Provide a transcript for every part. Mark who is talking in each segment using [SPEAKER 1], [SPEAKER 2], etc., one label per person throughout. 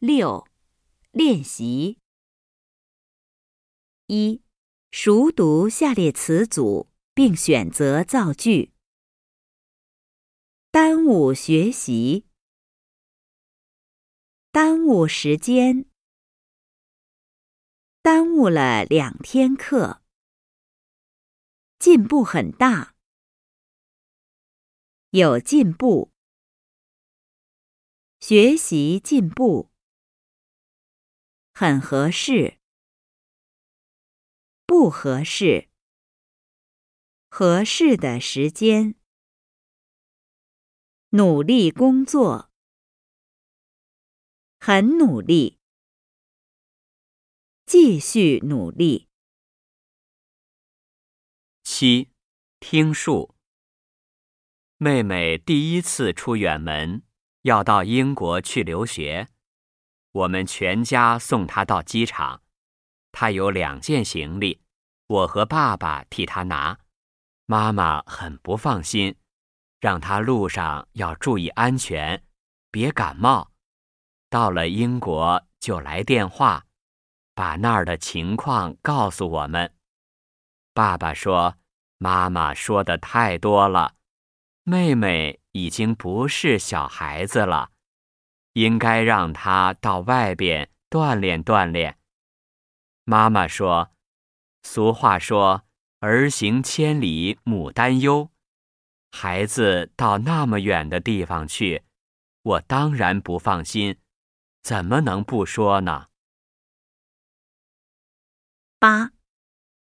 [SPEAKER 1] 六、练习。一、熟读下列词组并选择造句。耽误学习，耽误时间，耽误了两天课，进步很大，有进步，学习进步。很合适，不合适。合适的时间，努力工作，很努力，继续努力。
[SPEAKER 2] 七，听数。妹妹第一次出远门，要到英国去留学。我们全家送他到机场，他有两件行李，我和爸爸替他拿。妈妈很不放心，让他路上要注意安全，别感冒。到了英国就来电话，把那儿的情况告诉我们。爸爸说：“妈妈说的太多了，妹妹已经不是小孩子了。”应该让他到外边锻炼锻炼。妈妈说：“俗话说，儿行千里母担忧。孩子到那么远的地方去，我当然不放心，怎么能不说呢？”
[SPEAKER 1] 八，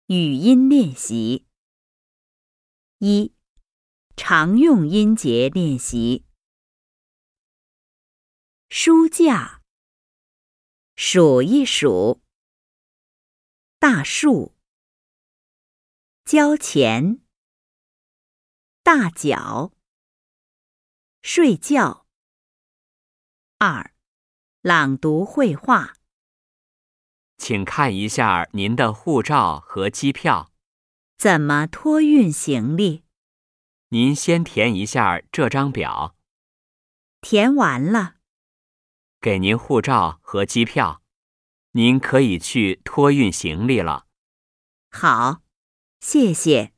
[SPEAKER 1] 语音练习一，常用音节练习。书架，数一数。大树，交钱。大脚，睡觉。二，朗读绘画。
[SPEAKER 2] 请看一下您的护照和机票。
[SPEAKER 1] 怎么托运行李？
[SPEAKER 2] 您先填一下这张表。
[SPEAKER 1] 填完了。
[SPEAKER 2] 给您护照和机票，您可以去托运行李了。
[SPEAKER 1] 好，谢谢。